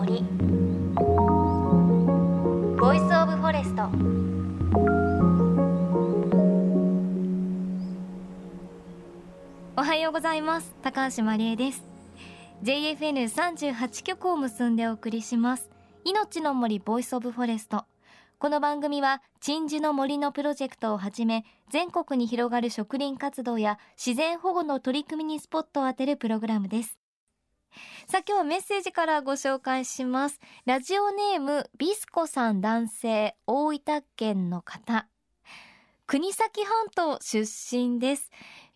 森。 Voice of Forest おはようございます。高橋真理恵です。JFN38 局を結んでお送りします。命の森 Voice of Forest この番組は鎮守の森のプロジェクトをはじめ全国に広がる植林活動や自然保護の取り組みにスポットを当てるプログラムです。さあ今日はメッセージからご紹介します。ラジオネームビスコさん男性大分県の方。国東半島出身です。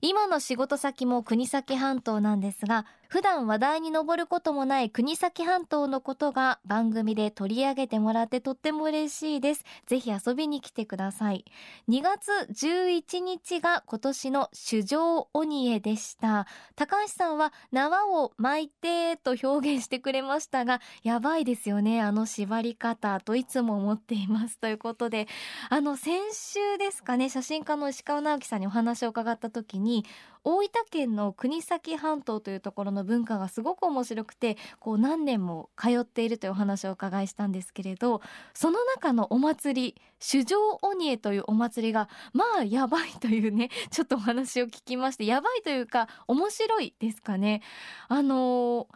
今の仕事先も国東半島なんですが普段話題に上ることもない国東半島のことが番組で取り上げてもらってとっても嬉しいです。ぜひ遊びに来てください。2月11日が今年の主上鬼江でした。高橋さんは縄を巻いてと表現してくれましたがやばいですよね。あの縛り方といつも思っています。ということであの先週ですかね写真家の石川直樹さんにお話を伺った時にに大分県の国東半島というところの文化がすごく面白くてこう何年も通っているというお話をお伺いしたんですけれどその中のお祭り主上鬼江というお祭りがまあやばいというね ちょっとお話を聞きましてやばいというか面白いですかね。あの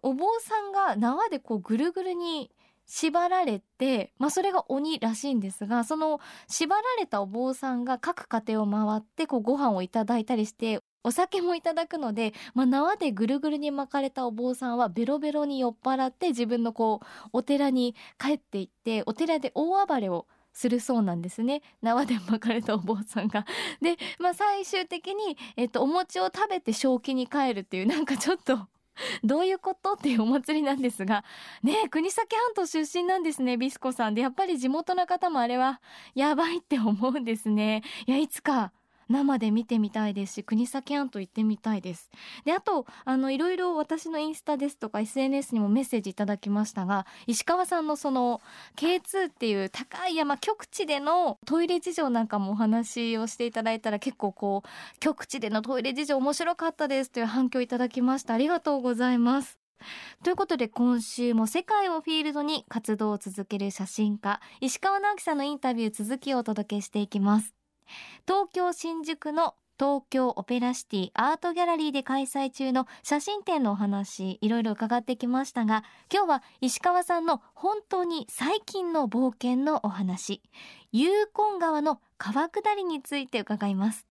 お坊さんが縄でこうぐるぐるに縛られて、まあ、それが鬼らしいんですがその縛られたお坊さんが各家庭を回ってこうご飯をいただいたりしてお酒もいただくので、まあ、縄でぐるぐるに巻かれたお坊さんはベロベロに酔っ払って自分のこうお寺に帰っていってお寺で大暴れをするそうなんですね縄で巻かれたお坊さんが。で、まあ、最終的に、えっと、お餅を食べて正気に帰るっていうなんかちょっと どういうことっていうお祭りなんですがね国東半島出身なんですねビスコさん。でやっぱり地元の方もあれはやばいって思うんですね。いやいつか生で見てみたいですし国崎庵と行ってみたいです。であとあのいろいろ私のインスタですとか SNS にもメッセージいただきましたが石川さんのその K2 っていう高い山極地でのトイレ事情なんかもお話をしていただいたら結構こう極地でのトイレ事情面白かったですという反響いただきました。ありがとうございます。ということで今週も世界をフィールドに活動を続ける写真家石川直樹さんのインタビュー続きをお届けしていきます。東京新宿の東京オペラシティアートギャラリーで開催中の写真展のお話いろいろ伺ってきましたが今日は石川さんの本当に最近の冒険のお話ユーコン川の川下りについて伺います。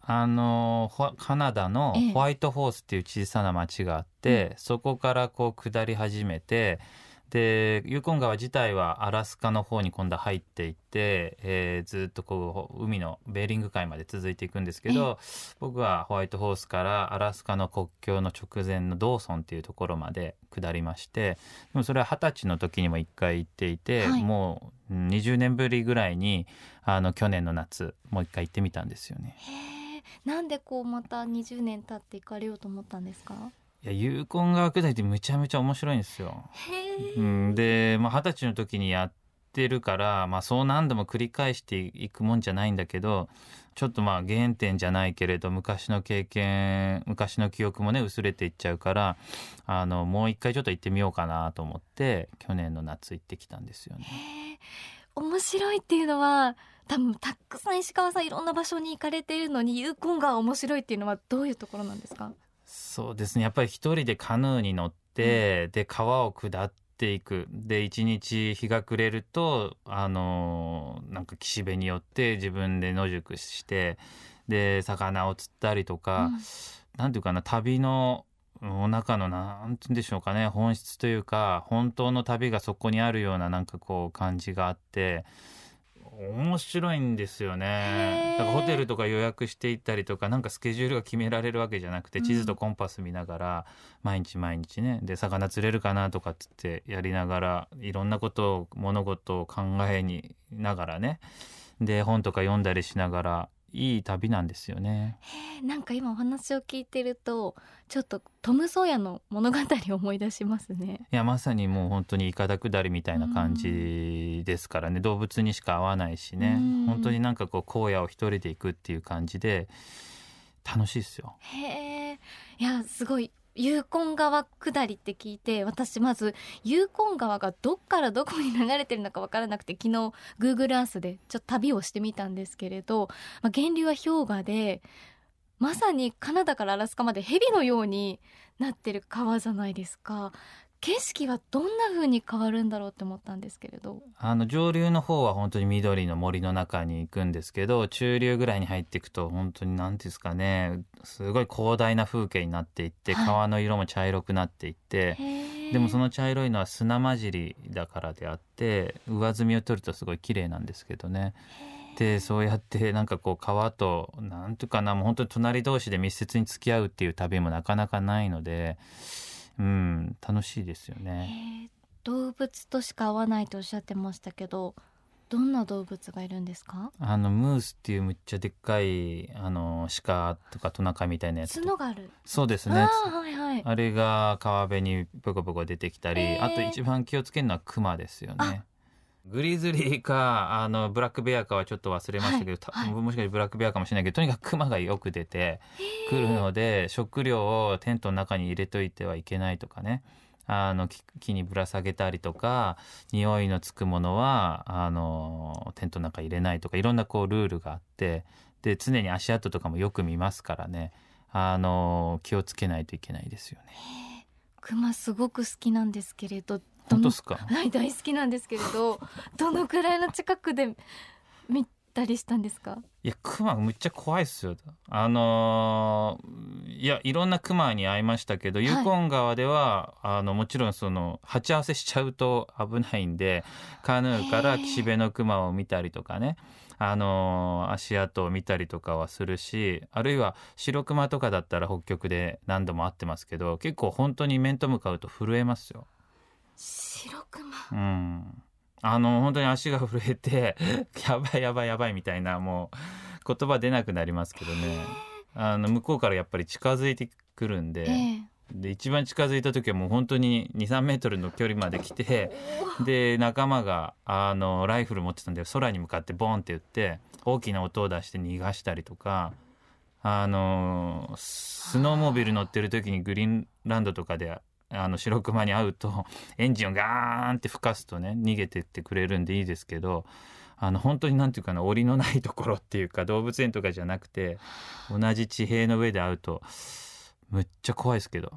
あのカナダのホワイトホースっていう小さな町があって、ええ、そこからこう下り始めてでユーコン川自体はアラスカの方に今度は入っていって、えー、ずっとこう海のベーリング海まで続いていくんですけど僕はホワイトホースからアラスカの国境の直前のドーソンっていうところまで下りましてでもそれは二十歳の時にも一回行っていて、はい、もう20年ぶりぐらいにあの去年の夏もう一回行ってみたんですよね。なんでこうまた20年経って行かれようと思ったんですか？いやユーコン川下りってむちゃむちゃ面白いんですよ。うん、でまあ二十歳の時にやってるから、まあ、そう何度も繰り返していくもんじゃないんだけどちょっとまあ原点じゃないけれど昔の経験昔の記憶もね薄れていっちゃうからあのもう一回ちょっと行ってみようかなと思って去年の夏行ってきたんですよね。面白いっていうのは多分たくさん石川さんいろんな場所に行かれているのにユーコン川面白いっていうのはどういうところなんですか？そうですね。やっぱり一人でカヌーに乗って、うん、で川を下っていく。で一日日が暮れるとあのなんか岸辺によって自分で野宿してで魚を釣ったりとか、うん、なんていうかな旅のお中のなんて言うんでしょうかね本質というか本当の旅がそこにあるようななんかこう感じがあって面白いんですよね。だからホテルとか予約していったりとかなんかスケジュールが決められるわけじゃなくて、地図とコンパス見ながら毎日毎日ねで魚釣れるかなとかっつってやりながらいろんなことを物事を考えにながらね。で本とか読んだりしながらいい旅なんですよね。なんか今お話を聞いてるとちょっとトム・ソーヤの物語を思い出しますね。いやまさにもう本当にいかだ下りみたいな感じですからね動物にしか会わないしね本当になんかこう荒野を一人で行くっていう感じで楽しいですよ。へえいやすごいユーコン川下りって聞いて私まずユーコン川がどっからどこに流れてるのか分からなくて昨日 Google Earth でちょっと旅をしてみたんですけれど、まあ、源流は氷河でまさにカナダからアラスカまで蛇のようになってる川じゃないですか。景色はどんな風に変わるんだろうって思ったんですけれどあの上流の方は本当に緑の森の中に行くんですけど中流ぐらいに入っていくと本当に何ていうんですかねすごい広大な風景になっていって、はい、川の色も茶色くなっていってでもその茶色いのは砂混じりだからであって上澄みを取るとすごい綺麗なんですけどね。でそうやってなんかこう川と何ていうかなもう本当に隣同士で密接に付き合うっていう旅もなかなかないので。うん、楽しいですよね、動物としか会わないとおっしゃってましたけどどんな動物がいるんですか？あのムースっていうむっちゃでっかいあの鹿とかトナカイみたいなやつ角がある。そうですね。あ,、はいはい、あれが川辺にポコポコ出てきたりあと一番気をつけるのはクマですよねグリズリーかあのブラックベアかはちょっと忘れましたけど、はいはい、もしかしてブラックベアかもしれないけどとにかくクマがよく出てくるので食料をテントの中に入れといてはいけないとかね。あの木にぶら下げたりとか匂いのつくものはあのテントの中入れないとかいろんなこうルールがあってで常に足跡とかもよく見ますからね。あの気をつけないといけないですよね。クマすごく好きなんですけれど本当ですか？はい大好きなんですけれどどのくらいの近くで見たりしたんですか？いやクマむっちゃ怖いっすよ。あのー、いやいろんなクマに会いましたけど、はい、ユコン川ではあのもちろんその鉢合わせしちゃうと危ないんでカヌーから岸辺のクマを見たりとかね。あのー、足跡を見たりとかはするしあるいは白熊とかだったら北極で何度も会ってますけど結構本当に面と向かうと震えますよ。白熊。うん。あの本当に足が震えて やばいやばいやばいみたいなもう言葉出なくなりますけどね。あの向こうからやっぱり近づいてくるんで。で一番近づいた時はもう本当に23メートルの距離まで来てで仲間があのライフル持ってたんで空に向かってボンって言って大きな音を出して逃がしたりとかあのスノーモービル乗ってる時にグリーンランドとかであの白熊に会うと エンジンをガーンって吹かすとね逃げてってくれるんでいいですけどあの本当になんていうかな檻のないところっていうか動物園とかじゃなくて同じ地平の上で会うとむっちゃ怖いですけど。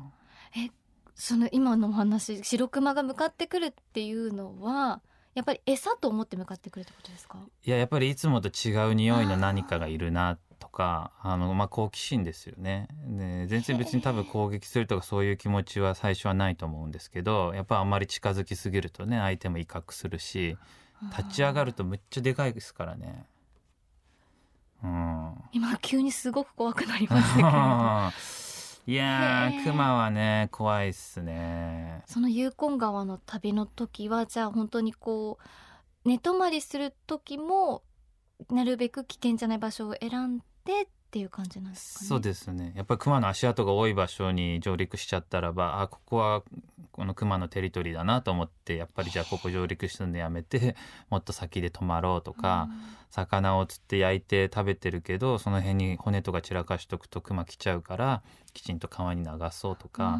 えその今のお話白熊が向かってくるっていうのはやっぱり餌と思って向かってくるってことですか？いややっぱりいつもと違う匂いの何かがいるなとかあの、まあ、好奇心ですよね。で全然別に多分攻撃するとかそういう気持ちは最初はないと思うんですけど やっぱあんまり近づきすぎるとね相手も威嚇するし立ち上がるとむっちゃでかいですからね。うん、今急にすごく怖くなりましたけど。いやー熊はね怖いっすね。そのユーコン川の旅の時はじゃあ本当にこう寝泊まりする時もなるべく危険じゃない場所を選んでっていう感じなんですかね。そうですね。やっぱり熊の足跡が多い場所に上陸しちゃったらば、あここはこの熊のテリトリーだなと思って、やっぱりじゃあここ上陸するのやめて、もっと先で泊まろうとか、うん、魚を釣って焼いて食べてるけど、その辺に骨とか散らかしとくと熊来ちゃうから、きちんと川に流そうとか、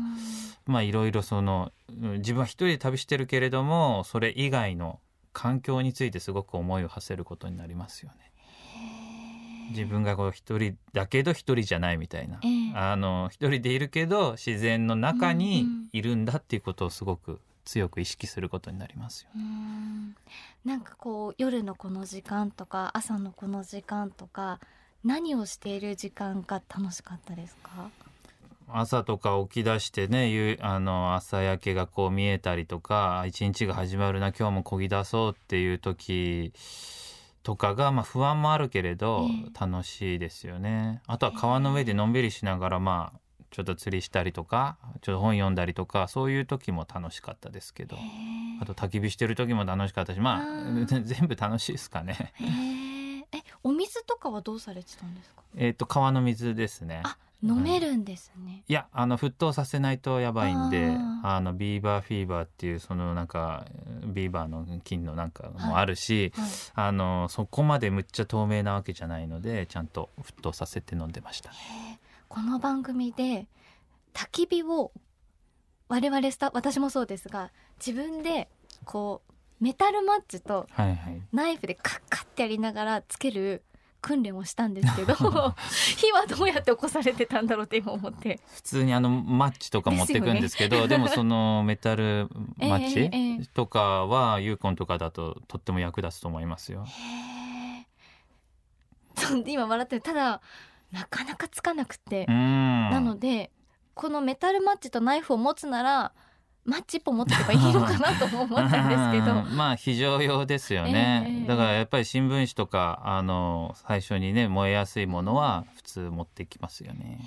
うん、まあいろいろその自分は一人で旅してるけれども、それ以外の環境についてすごく思いを馳せることになりますよね。自分がこう一人だけど一人じゃないみたいな、えー、あの一人でいるけど自然の中にいるんだっていうことをすごく強く意識することになりますよ。ん。なんかこう夜のこの時間とか朝のこの時間とか何をしている時間が楽しかったですか？朝とか起き出してねあの朝焼けがこう見えたりとか一日が始まるな今日もこぎ出そうっていう時とかが、まあ、不安もあるけれど楽しいですよね。あとは川の上でのんびりしながらまあちょっと釣りしたりとかちょっと本読んだりとかそういう時も楽しかったですけど。あと焚き火してる時も楽しかったしまあ 全部楽しいですかね。えお水とかはどうされてたんですか？えっ、と川の水ですね。あ飲めるんですね、い。やあの沸騰させないとやばいんであのビーバーフィーバーっていうそのなんかビーバーの菌のなんかもあるし、はい。はい、あのそこまでむっちゃ透明なわけじゃないのでちゃんと沸騰させて飲んでました。ね。この番組で焚き火を我々スタ私もそうですが自分でこうメタルマッチとナイフでカッカッってやりながらつける訓練をしたんですけど 火はどうやって起こされてたんだろうって今思って。普通にあのマッチとか持ってくんですけどで,、もそのメタルマッチ、とかはユーコンとかだととっても役立つと思いますよ。今笑ってる。ただなかなかつかなくて。う、ん。なのでこのメタルマッチとナイフを持つならマッチ一本持ってけばいいのかなとも思ったんですけど。う んまあ非常用ですよね、ええ。だからやっぱり新聞紙とかあの最初にね燃えやすいものは普通持ってきますよね。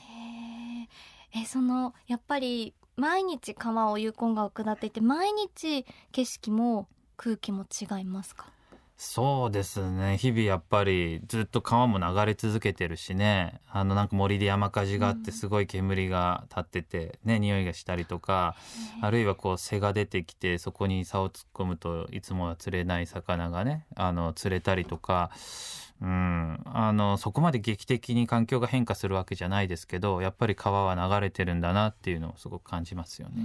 へええそのやっぱり毎日川をユーコン川を下っていて毎日景色も空気も違いますか？そうですね。日々やっぱりずっと川も流れ続けてるしね。あのなんか森で山火事があっうん。てすごい煙が立っててね匂いがしたりとかあるいはこう背が出てきてそこに竿を突っ込むといつもは釣れない魚がねあの釣れたりとか、うん、あのそこまで劇的に環境が変化するわけじゃないですけどやっぱり川は流れてるんだなっていうのをすごく感じますようね。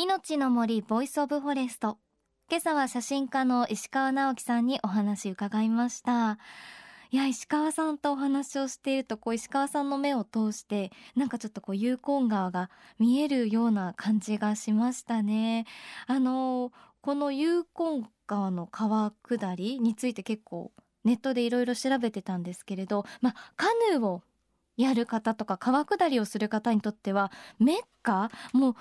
命の森 Voice of Forest。今朝は写真家の石川直樹さんにお話伺いました。いや石川さんとお話をしているとこう石川さんの目を通してなんかちょっとこうユーコン川が見えるような感じがしましたね。あのこのユーコン川の川下りについて結構ネットでいろいろ調べてたんですけれどまあカヌーをやる方とか川下りをする方にとってはメッカもう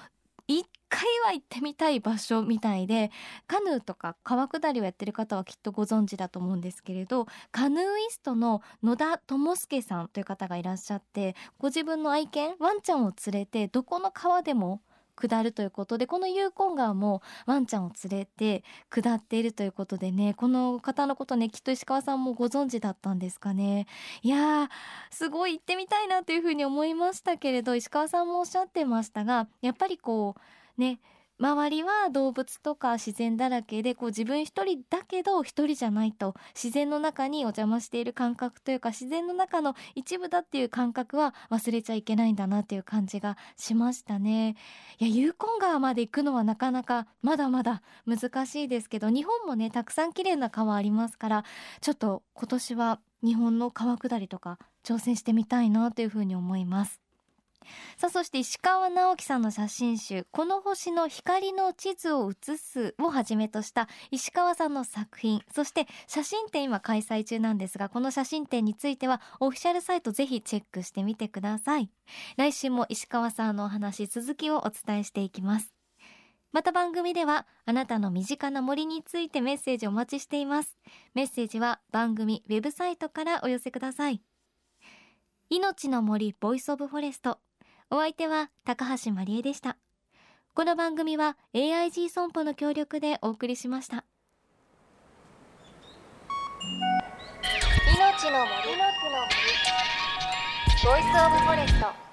一回は行ってみたい場所みたいでカヌーとか川下りをやってる方はきっとご存知だと思うんですけれどカヌーイストの野田智介さんという方がいらっしゃってご自分の愛犬ワンちゃんを連れてどこの川でも下るということでこのユーコン川もワンちゃんを連れて下っているということでねこの方のことねきっと石川さんもご存知だったんですかね。いやーすごい行ってみたいなというふうに思いましたけれど石川さんもおっしゃってましたがやっぱりこうね周りは動物とか自然だらけでこう自分一人だけど一人じゃないと自然の中にお邪魔している感覚というか自然の中の一部だっていう感覚は忘れちゃいけないんだなっていう感じがしましたね。いやユーコン川まで行くのはなかなかまだまだ難しいですけど日本もねたくさん綺麗な川ありますからちょっと今年は日本の川下りとか挑戦してみたいなというふうに思います。さあそして石川直樹さんの写真集「この星の光の地図を写す」をはじめとした石川さんの作品。そして写真展今開催中なんですがこの写真展についてはオフィシャルサイトぜひチェックしてみてください。来週も石川さんのお話続きをお伝えしていきます。また番組ではあなたの身近な森についてメッセージお待ちしています。メッセージは番組ウェブサイトからお寄せください。命の森 Voice of Forest。お相手は高橋まりえでした。この番組は AIG 損保の協力でお送りしました。命の森。の森。ボイスオブフォレスト。